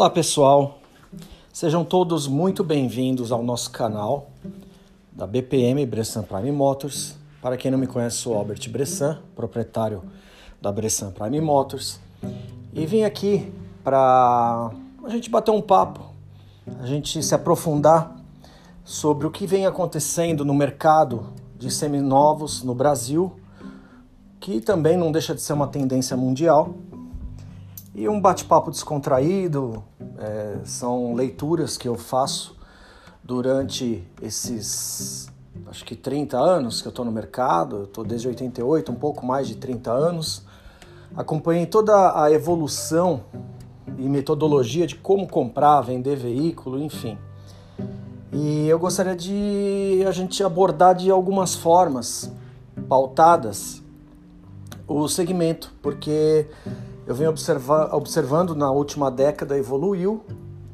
Olá pessoal, sejam todos muito bem-vindos ao nosso canal da BPM Bressan Prime Motors. Para quem não me conhece, sou Albert Bressan, proprietário da Bressan Prime Motors, e vim aqui para a gente bater um papo, a gente se aprofundar sobre o que vem acontecendo no mercado de seminovos no Brasil, que também não deixa de ser uma tendência mundial e um bate-papo descontraído, é, são leituras que eu faço durante esses, acho que 30 anos que eu estou no mercado, eu estou desde 88, um pouco mais de 30 anos. Acompanhei toda a evolução e metodologia de como comprar, vender veículo, enfim. E eu gostaria de a gente abordar de algumas formas pautadas o segmento, porque eu venho observando na última década evoluiu,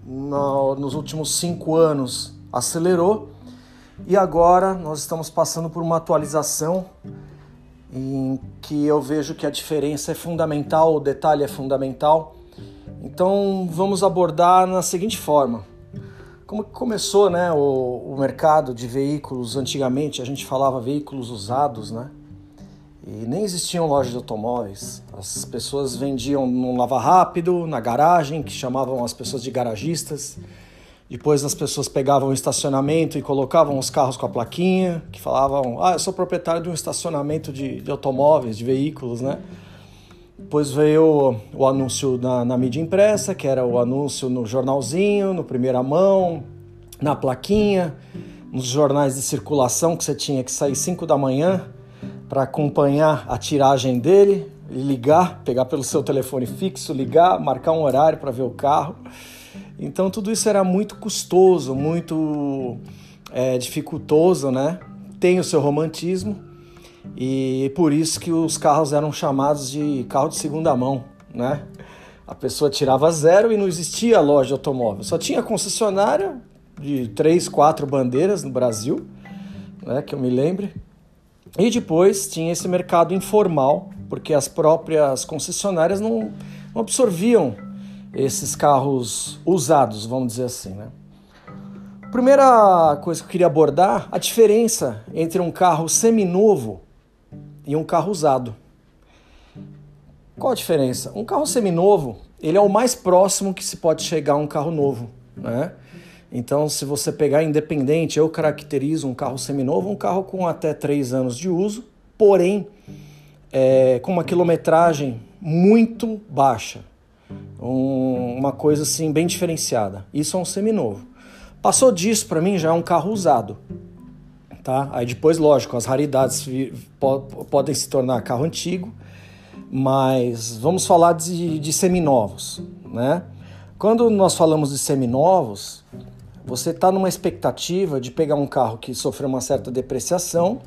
no, nos últimos cinco anos acelerou e agora nós estamos passando por uma atualização em que eu vejo que a diferença é fundamental, o detalhe é fundamental. Então vamos abordar na seguinte forma. Como começou né, o, o mercado de veículos antigamente, a gente falava veículos usados, né? E nem existiam lojas de automóveis. As pessoas vendiam no lava rápido, na garagem, que chamavam as pessoas de garagistas. Depois as pessoas pegavam o estacionamento e colocavam os carros com a plaquinha, que falavam: Ah, eu sou proprietário de um estacionamento de, de automóveis, de veículos, né? Depois veio o, o anúncio na, na mídia impressa, que era o anúncio no jornalzinho, no primeira mão, na plaquinha, nos jornais de circulação que você tinha que sair 5 da manhã para acompanhar a tiragem dele, ligar, pegar pelo seu telefone fixo, ligar, marcar um horário para ver o carro. Então tudo isso era muito custoso, muito é, dificultoso, né? Tem o seu romantismo e por isso que os carros eram chamados de carro de segunda mão, né? A pessoa tirava zero e não existia loja de automóvel, só tinha concessionária de três, quatro bandeiras no Brasil, né? Que eu me lembre e depois tinha esse mercado informal, porque as próprias concessionárias não, não absorviam esses carros usados, vamos dizer assim. Né? Primeira coisa que eu queria abordar, a diferença entre um carro seminovo e um carro usado. Qual a diferença? Um carro seminovo, ele é o mais próximo que se pode chegar a um carro novo, né? Então, se você pegar independente, eu caracterizo um carro seminovo, um carro com até 3 anos de uso, porém é, com uma quilometragem muito baixa. Um, uma coisa assim bem diferenciada. Isso é um seminovo. Passou disso para mim já é um carro usado. Tá? Aí depois, lógico, as raridades podem se tornar carro antigo, mas vamos falar de, de seminovos, né? Quando nós falamos de seminovos, você está numa expectativa de pegar um carro que sofreu uma certa depreciação,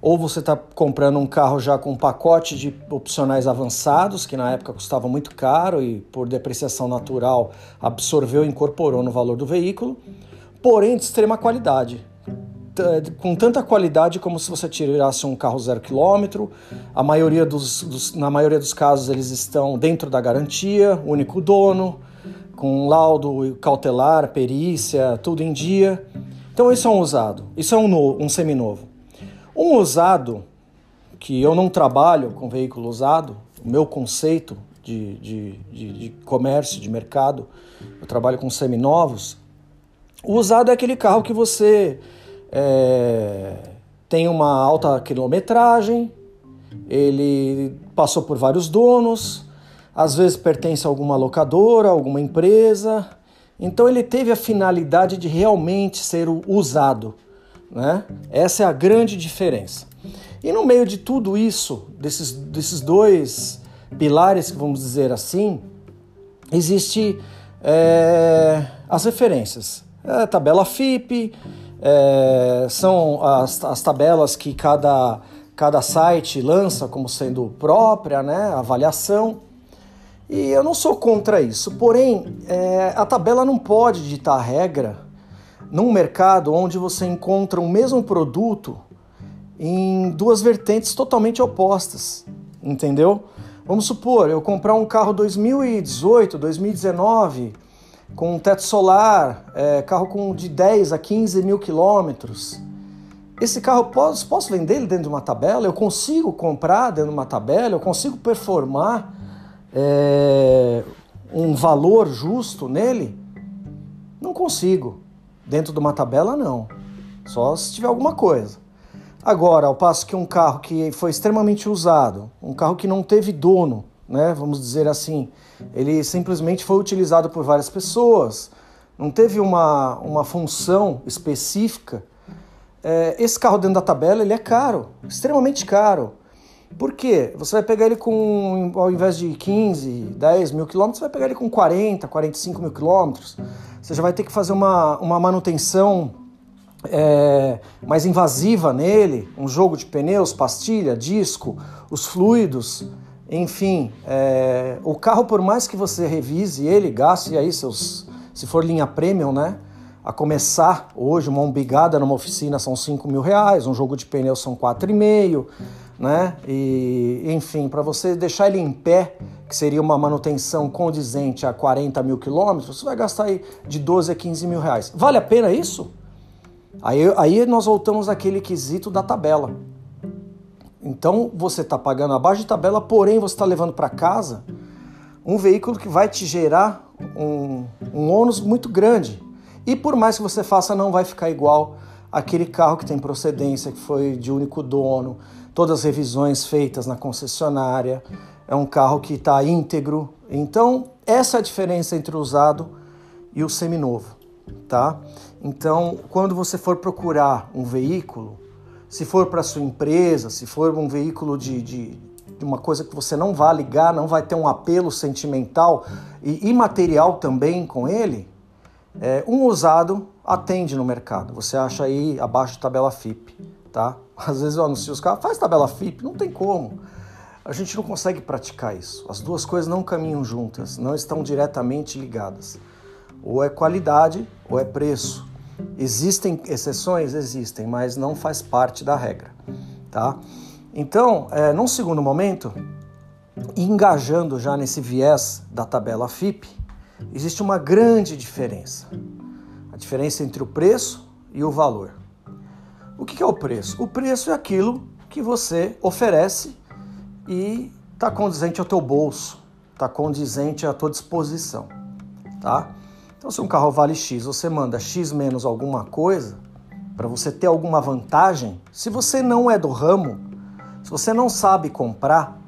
ou você está comprando um carro já com um pacote de opcionais avançados, que na época custava muito caro e por depreciação natural absorveu e incorporou no valor do veículo, porém de extrema qualidade. Com tanta qualidade como se você tirasse um carro zero quilômetro, a maioria dos, dos, na maioria dos casos eles estão dentro da garantia, único dono, com laudo cautelar, perícia, tudo em dia. Então isso é um usado, isso é um, no, um seminovo. Um usado, que eu não trabalho com veículo usado, o meu conceito de, de, de, de comércio, de mercado, eu trabalho com seminovos. O usado é aquele carro que você é, tem uma alta quilometragem, ele passou por vários donos, às vezes pertence a alguma locadora, alguma empresa. Então ele teve a finalidade de realmente ser usado. Né? Essa é a grande diferença. E no meio de tudo isso, desses, desses dois pilares, vamos dizer assim, existe é, as referências. É, tabela FIP, é, são as, as tabelas que cada, cada site lança como sendo própria, né? avaliação. E eu não sou contra isso, porém, é, a tabela não pode ditar regra num mercado onde você encontra o mesmo produto em duas vertentes totalmente opostas, entendeu? Vamos supor, eu comprar um carro 2018, 2019, com um teto solar, é, carro com de 10 a 15 mil quilômetros. Esse carro, posso, posso vender ele dentro de uma tabela? Eu consigo comprar dentro de uma tabela? Eu consigo performar é, um valor justo nele? Não consigo. Dentro de uma tabela, não. Só se tiver alguma coisa. Agora, ao passo que um carro que foi extremamente usado, um carro que não teve dono, né, vamos dizer assim, ele simplesmente foi utilizado por várias pessoas, não teve uma, uma função específica, é, esse carro dentro da tabela ele é caro, extremamente caro. Por quê? Você vai pegar ele com, ao invés de 15, 10 mil quilômetros, você vai pegar ele com 40, 45 mil quilômetros. Você já vai ter que fazer uma, uma manutenção é, mais invasiva nele, um jogo de pneus, pastilha, disco, os fluidos, enfim, é, o carro por mais que você revise ele, gaste aí seus, se for linha premium, né? A começar hoje uma umbigada numa oficina são 5 mil reais, um jogo de pneus são 4,5, né? E enfim, para você deixar ele em pé, que seria uma manutenção condizente a 40 mil quilômetros, você vai gastar aí de 12 a 15 mil reais. Vale a pena isso? Aí, aí nós voltamos àquele quesito da tabela. Então você está pagando abaixo de tabela, porém você está levando para casa um veículo que vai te gerar um, um ônus muito grande. E por mais que você faça, não vai ficar igual aquele carro que tem procedência, que foi de único dono, todas as revisões feitas na concessionária, é um carro que está íntegro. Então, essa é a diferença entre o usado e o seminovo, tá? Então, quando você for procurar um veículo, se for para sua empresa, se for um veículo de, de, de, uma coisa que você não vai ligar, não vai ter um apelo sentimental e imaterial também com ele, é, um usado atende no mercado. Você acha aí abaixo de tabela FIP, tá? Às vezes eu anuncio os carros, faz tabela FIP, não tem como. A gente não consegue praticar isso. As duas coisas não caminham juntas, não estão diretamente ligadas. Ou é qualidade ou é preço. Existem exceções? Existem, mas não faz parte da regra, tá? Então, é, num segundo momento, engajando já nesse viés da tabela FIP, existe uma grande diferença. A diferença entre o preço e o valor. O que é o preço? O preço é aquilo que você oferece e está condizente ao teu bolso, está condizente à tua disposição, tá? Então, se um carro vale X, você manda X menos alguma coisa, para você ter alguma vantagem, se você não é do ramo, se você não sabe comprar,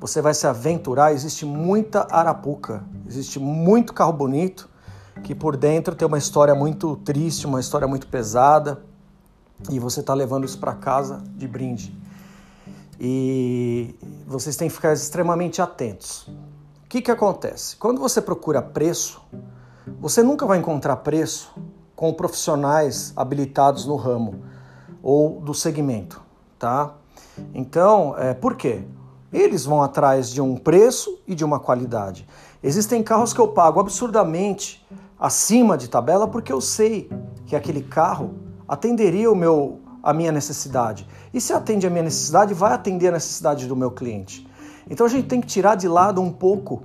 você vai se aventurar. Existe muita arapuca, existe muito carro bonito que por dentro tem uma história muito triste, uma história muito pesada, e você está levando isso para casa de brinde. E vocês têm que ficar extremamente atentos. O que, que acontece? Quando você procura preço, você nunca vai encontrar preço com profissionais habilitados no ramo ou do segmento, tá? Então, é, por quê? Eles vão atrás de um preço e de uma qualidade. Existem carros que eu pago absurdamente acima de tabela porque eu sei que aquele carro atenderia o meu, a minha necessidade. E se atende a minha necessidade, vai atender a necessidade do meu cliente. Então a gente tem que tirar de lado um pouco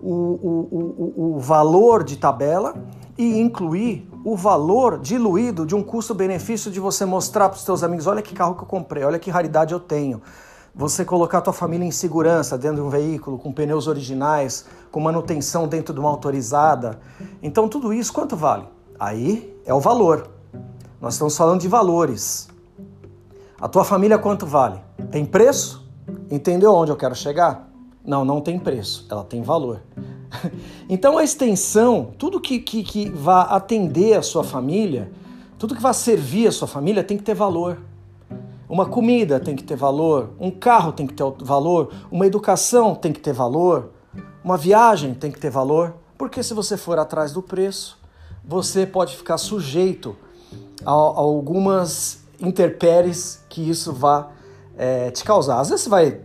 o, o, o, o valor de tabela e incluir o valor diluído de um custo-benefício de você mostrar para os seus amigos, olha que carro que eu comprei, olha que raridade eu tenho. Você colocar a tua família em segurança dentro de um veículo, com pneus originais, com manutenção dentro de uma autorizada. Então tudo isso quanto vale? Aí é o valor. Nós estamos falando de valores. A tua família quanto vale? Tem preço? Entendeu onde eu quero chegar? Não, não tem preço, ela tem valor. Então a extensão, tudo que, que, que vá atender a sua família, tudo que vá servir a sua família tem que ter valor. Uma comida tem que ter valor, um carro tem que ter valor, uma educação tem que ter valor, uma viagem tem que ter valor, porque se você for atrás do preço, você pode ficar sujeito a, a algumas interpéries que isso vá é, te causar. Às vezes você vai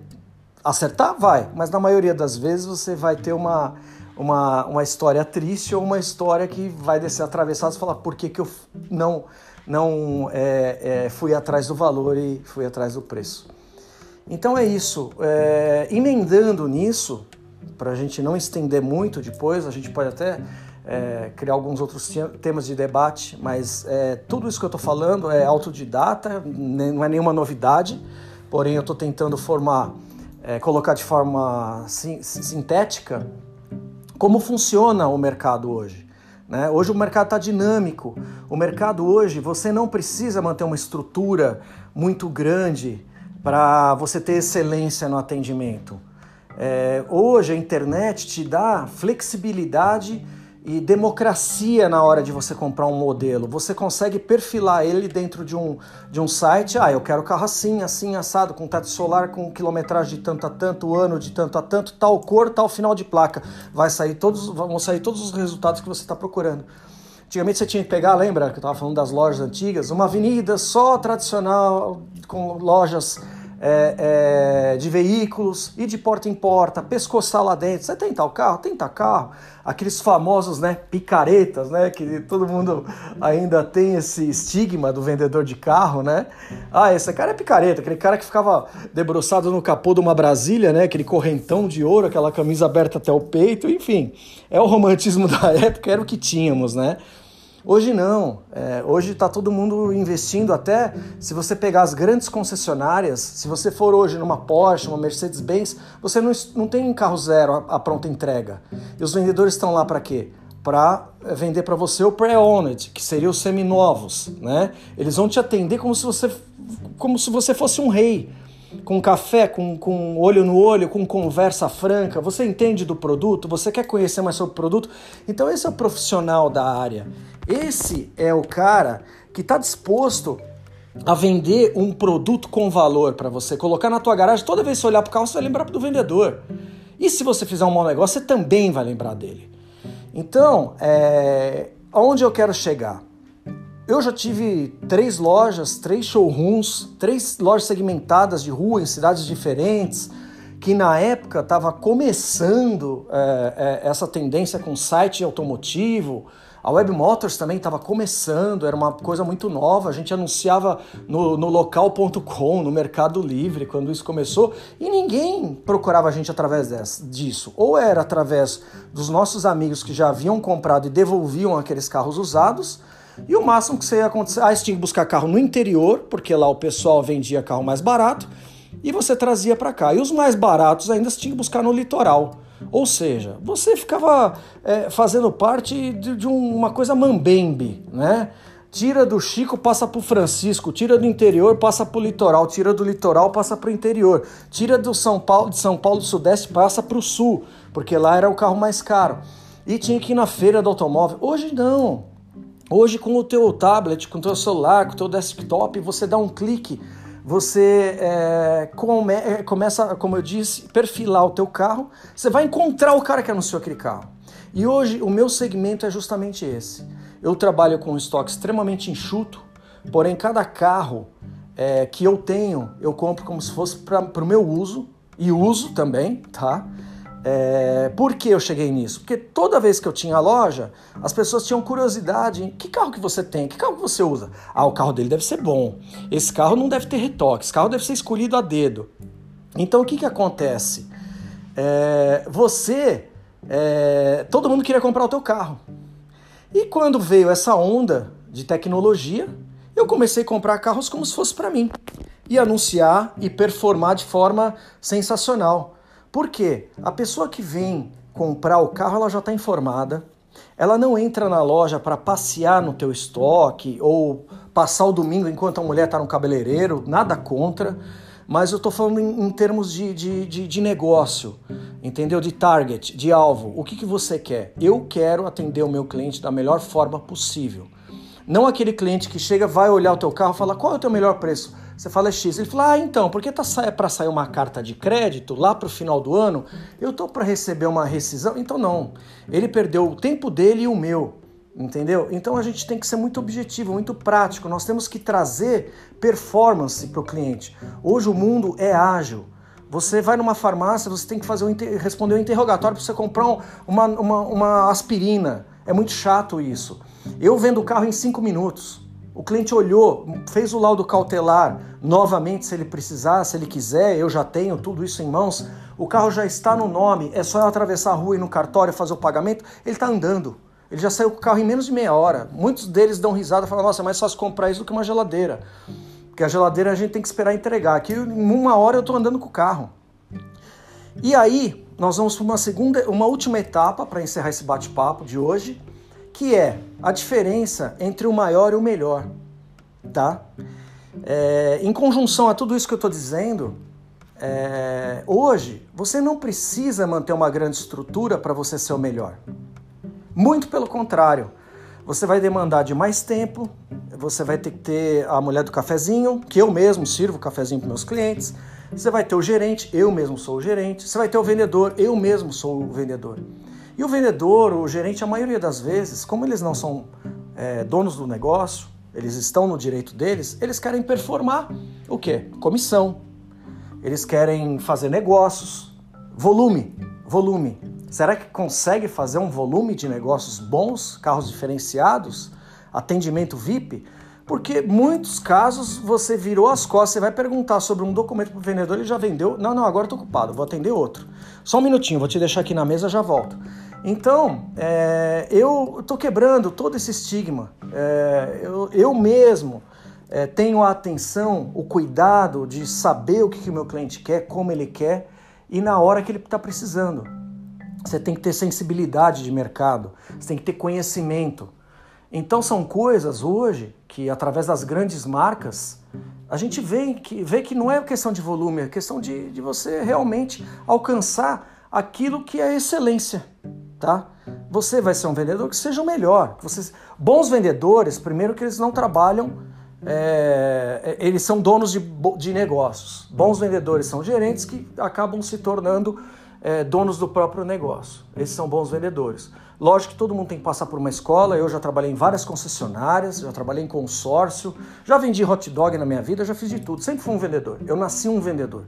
Acertar? Vai, mas na maioria das vezes você vai ter uma, uma, uma história triste ou uma história que vai descer atravessada e falar por que, que eu não, não é, é, fui atrás do valor e fui atrás do preço. Então é isso. É, emendando nisso, para a gente não estender muito depois, a gente pode até é, criar alguns outros temas de debate, mas é, tudo isso que eu estou falando é autodidata, não é nenhuma novidade, porém eu estou tentando formar, é, colocar de forma sintética como funciona o mercado hoje. Né? Hoje o mercado está dinâmico, o mercado hoje você não precisa manter uma estrutura muito grande para você ter excelência no atendimento. É, hoje a internet te dá flexibilidade e democracia na hora de você comprar um modelo. Você consegue perfilar ele dentro de um, de um site. Ah, eu quero carro assim, assim, assado, com teto solar, com quilometragem de tanto a tanto, ano de tanto a tanto, tal cor, tal final de placa. Vai sair todos, vão sair todos os resultados que você está procurando. Antigamente você tinha que pegar, lembra que eu estava falando das lojas antigas, uma avenida só tradicional, com lojas é, é, de veículos e de porta em porta, pescoçar lá dentro. Você tem tal carro? Tem tal carro. Aqueles famosos né, picaretas, né? Que todo mundo ainda tem esse estigma do vendedor de carro, né? Ah, esse cara é picareta, aquele cara que ficava debruçado no capô de uma Brasília, né? Aquele correntão de ouro, aquela camisa aberta até o peito, enfim. É o romantismo da época, era o que tínhamos, né? Hoje não. É, hoje está todo mundo investindo até se você pegar as grandes concessionárias, se você for hoje numa Porsche, uma Mercedes-Benz, você não, não tem carro zero a, a pronta entrega. E os vendedores estão lá para quê? Para é, vender para você o pre-owned, que seria os seminovos, né? Eles vão te atender como se você como se você fosse um rei com café, com, com olho no olho, com conversa franca, você entende do produto, você quer conhecer mais sobre o produto, então esse é o profissional da área. Esse é o cara que está disposto a vender um produto com valor para você, colocar na tua garagem, toda vez que você olhar para o carro, você vai lembrar do vendedor. E se você fizer um mau negócio, você também vai lembrar dele. Então, é... aonde eu quero chegar? Eu já tive três lojas, três showrooms, três lojas segmentadas de rua em cidades diferentes, que na época estava começando é, é, essa tendência com site automotivo. A Web Motors também estava começando, era uma coisa muito nova. A gente anunciava no, no local.com, no Mercado Livre, quando isso começou, e ninguém procurava a gente através dessa, disso. Ou era através dos nossos amigos que já haviam comprado e devolviam aqueles carros usados e o máximo que você ia acontecer, ah, você tinha que buscar carro no interior, porque lá o pessoal vendia carro mais barato, e você trazia para cá. E os mais baratos ainda você tinha que buscar no litoral. Ou seja, você ficava é, fazendo parte de, de, uma coisa mambembe, né? Tira do Chico, passa pro Francisco, tira do interior, passa pro litoral, tira do litoral, passa pro interior, tira do São Paulo, de São Paulo do Sudeste, passa pro sul, porque lá era o carro mais caro. E tinha que ir na feira do automóvel. Hoje não. Hoje, com o teu tablet, com o teu celular, com o teu desktop, você dá um clique, você é, come, é, começa, como eu disse, perfilar o teu carro, você vai encontrar o cara que anunciou aquele carro. E hoje o meu segmento é justamente esse. Eu trabalho com um estoque extremamente enxuto, porém cada carro é, que eu tenho, eu compro como se fosse para o meu uso, e uso também, tá? É, por que eu cheguei nisso? Porque toda vez que eu tinha a loja, as pessoas tinham curiosidade. Que carro que você tem? Que carro que você usa? Ah, o carro dele deve ser bom. Esse carro não deve ter retoque. Esse carro deve ser escolhido a dedo. Então o que, que acontece? É, você, é, todo mundo queria comprar o teu carro. E quando veio essa onda de tecnologia, eu comecei a comprar carros como se fosse para mim e anunciar e performar de forma sensacional. Por quê? A pessoa que vem comprar o carro, ela já está informada. Ela não entra na loja para passear no teu estoque ou passar o domingo enquanto a mulher está no cabeleireiro, nada contra. Mas eu estou falando em, em termos de, de, de, de, negócio, entendeu? De target, de alvo. O que, que você quer? Eu quero atender o meu cliente da melhor forma possível. Não aquele cliente que chega, vai olhar o teu carro e fala qual é o teu melhor preço. Você fala X. Ele fala, ah, então, porque tá é para sair uma carta de crédito lá para o final do ano, eu tô para receber uma rescisão. Então não. Ele perdeu o tempo dele e o meu. Entendeu? Então a gente tem que ser muito objetivo, muito prático. Nós temos que trazer performance para o cliente. Hoje o mundo é ágil. Você vai numa farmácia, você tem que fazer um, responder um interrogatório para você comprar uma, uma, uma aspirina. É muito chato isso. Eu vendo o carro em cinco minutos. O cliente olhou, fez o laudo cautelar novamente, se ele precisar, se ele quiser, eu já tenho tudo isso em mãos. O carro já está no nome, é só eu atravessar a rua e no cartório fazer o pagamento. Ele está andando. Ele já saiu com o carro em menos de meia hora. Muitos deles dão risada e falam: Nossa, é mais fácil comprar isso do que uma geladeira. Porque a geladeira a gente tem que esperar entregar. Aqui, em uma hora, eu estou andando com o carro. E aí, nós vamos para uma segunda, uma última etapa para encerrar esse bate-papo de hoje que é a diferença entre o maior e o melhor, tá? É, em conjunção a tudo isso que eu estou dizendo, é, hoje você não precisa manter uma grande estrutura para você ser o melhor. Muito pelo contrário, você vai demandar de mais tempo, você vai ter que ter a mulher do cafezinho, que eu mesmo sirvo cafezinho para meus clientes, você vai ter o gerente, eu mesmo sou o gerente, você vai ter o vendedor, eu mesmo sou o vendedor. E o vendedor, o gerente, a maioria das vezes, como eles não são é, donos do negócio, eles estão no direito deles, eles querem performar o quê? Comissão. Eles querem fazer negócios, volume, volume. Será que consegue fazer um volume de negócios bons, carros diferenciados, atendimento VIP? Porque muitos casos você virou as costas, você vai perguntar sobre um documento para o vendedor, ele já vendeu. Não, não, agora estou ocupado, vou atender outro. Só um minutinho, vou te deixar aqui na mesa, já volto. Então, é, eu estou quebrando todo esse estigma. É, eu, eu, mesmo é, tenho a atenção, o cuidado de saber o que, o meu cliente quer, como ele quer e na hora que ele está precisando. Você tem que ter sensibilidade de mercado, você tem que ter conhecimento. Então são coisas hoje que através das grandes marcas a gente vê que, vê que não é questão de volume, é questão de, de você realmente alcançar aquilo que é excelência tá? Você vai ser um vendedor que seja o melhor. Vocês, bons vendedores, primeiro que eles não trabalham, é, eles são donos de, de negócios. Bons vendedores são gerentes que acabam se tornando é, donos do próprio negócio. Esses são bons vendedores. Lógico que todo mundo tem que passar por uma escola. Eu já trabalhei em várias concessionárias, já trabalhei em consórcio, já vendi hot dog na minha vida, já fiz de tudo. Sempre fui um vendedor. Eu nasci um vendedor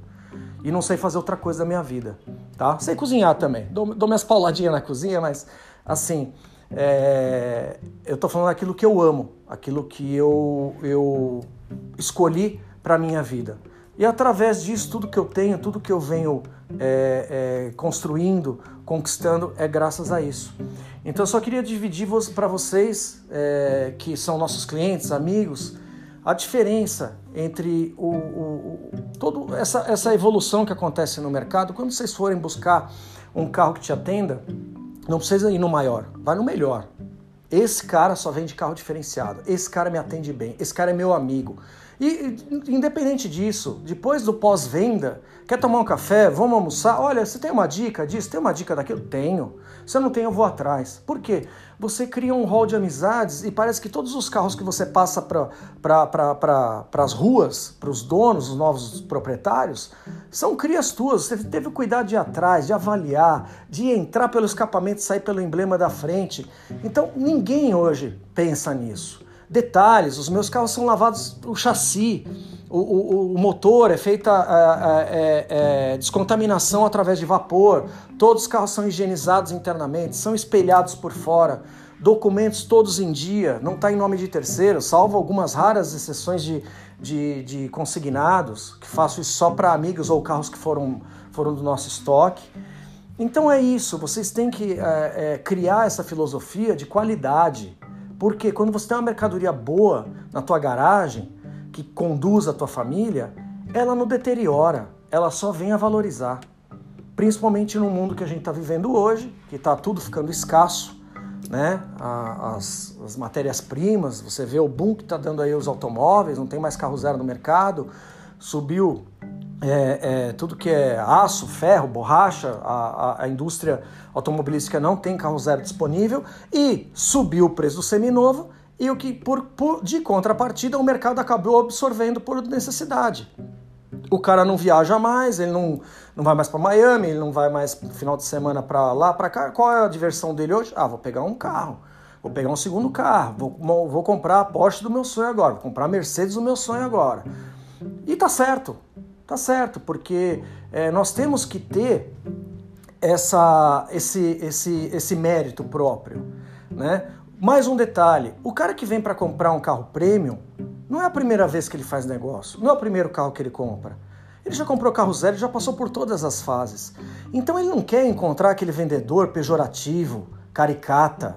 e não sei fazer outra coisa da minha vida, tá? Sei cozinhar também, dou, dou minhas pauladinhas na cozinha, mas assim, é, eu tô falando aquilo que eu amo, aquilo que eu, eu escolhi para minha vida. E através disso, tudo que eu tenho, tudo que eu venho é, é, construindo, conquistando, é graças a isso. Então eu só queria dividir para vocês, que são nossos clientes, amigos, a diferença entre o, o, o toda essa, essa evolução que acontece no mercado, quando vocês forem buscar um carro que te atenda, não precisa ir no maior, vai no melhor. Esse cara só vende carro diferenciado, esse cara me atende bem, esse cara é meu amigo. E independente disso, depois do pós-venda, quer tomar um café? Vamos almoçar? Olha, você tem uma dica disso? Tem uma dica daquilo? Tenho. Se eu não tenho, eu vou atrás. Por quê? Você cria um hall de amizades e parece que todos os carros que você passa para pra, as ruas, para os donos, os novos proprietários, são crias tuas. Você teve o cuidado de ir atrás, de avaliar, de entrar pelo escapamento e sair pelo emblema da frente. Então, ninguém hoje pensa nisso. Detalhes, os meus carros são lavados, o chassi, o, o, o motor é feita é, é, é, descontaminação através de vapor, todos os carros são higienizados internamente, são espelhados por fora, documentos todos em dia, não está em nome de terceiro, salvo algumas raras exceções de, de, de consignados, que faço isso só para amigos ou carros que foram, foram do nosso estoque. Então é isso, vocês têm que é, é, criar essa filosofia de qualidade. Porque quando você tem uma mercadoria boa na tua garagem, que conduz a tua família, ela não deteriora, ela só vem a valorizar. Principalmente no mundo que a gente está vivendo hoje, que está tudo ficando escasso, né? As, as matérias-primas, você vê o boom que está dando aí os automóveis, não tem mais carro zero no mercado, subiu é, é, tudo que é aço, ferro, borracha, a, a, a, indústria automobilística não tem carro zero disponível e subiu o preço do seminovo e o que por, por, de contrapartida o mercado acabou absorvendo por necessidade. O cara não viaja mais, ele não, não vai mais para Miami, ele não vai mais no final de semana para lá, para cá. Qual é a diversão dele hoje? Ah, vou pegar um carro, vou pegar um segundo carro, vou, vou comprar a Porsche do meu sonho agora, vou comprar a Mercedes do meu sonho agora. E tá certo, Tá certo, porque é, nós temos que ter essa, esse, esse, esse mérito próprio. Né? Mais um detalhe: o cara que vem para comprar um carro premium não é a primeira vez que ele faz negócio, não é o primeiro carro que ele compra. Ele já comprou carro zero, já passou por todas as fases. Então ele não quer encontrar aquele vendedor pejorativo, caricata,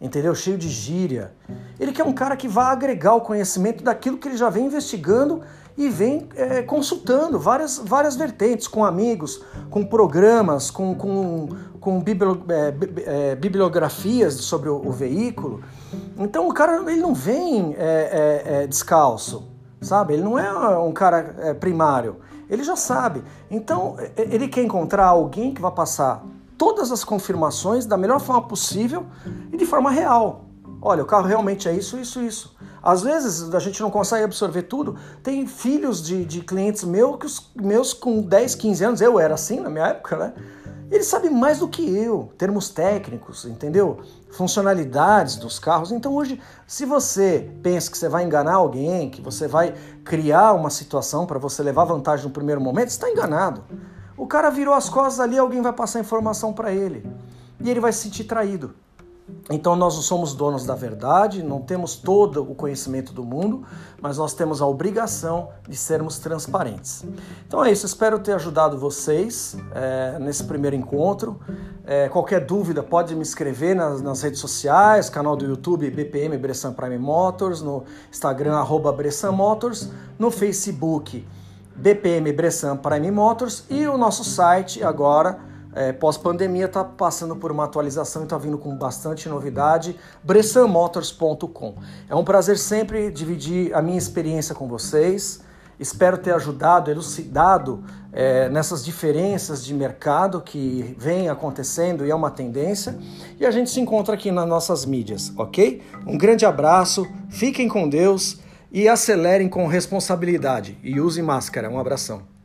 entendeu? Cheio de gíria. Ele quer um cara que vá agregar o conhecimento daquilo que ele já vem investigando e vem é, consultando várias, várias vertentes, com amigos, com programas, com, com, com bibli, é, é, bibliografias sobre o, o, veículo. Então o cara ele não vem é, é, é, descalço, sabe? Ele não é um cara primário. Ele já sabe. Então, ele quer encontrar alguém que vai passar todas as confirmações da melhor forma possível e de forma real. Olha, o carro realmente é isso, isso, isso. Às vezes a gente não consegue absorver tudo. Tem filhos de, de clientes meus, meus com 10, 15 anos, eu era assim na minha época, né? Ele sabe mais do que eu, termos técnicos, entendeu? Funcionalidades dos carros. Então hoje, se você pensa que você vai enganar alguém, que você vai criar uma situação para você levar vantagem no primeiro momento, está enganado. O cara virou as costas ali, alguém vai passar informação para ele e ele vai se sentir traído. Então nós não somos donos da verdade, não temos todo o conhecimento do mundo, mas nós temos a obrigação de sermos transparentes. Então é isso, espero ter ajudado vocês é, nesse primeiro encontro. É, qualquer dúvida pode me escrever nas, nas, redes sociais, canal do YouTube BPM Bressan Prime Motors, no Instagram arroba Bressan Motors, no Facebook BPM Bressan Prime Motors e o nosso site agora é, pós-pandemia está passando por uma atualização e está vindo com bastante novidade, bressanmotors.com. É um prazer sempre dividir a minha experiência com vocês. Espero ter ajudado, elucidado é, nessas diferenças de mercado que vem acontecendo e é uma tendência. E a gente se encontra aqui nas nossas mídias, ok? Um grande abraço, fiquem com Deus e acelerem com responsabilidade. E use máscara. Um abração.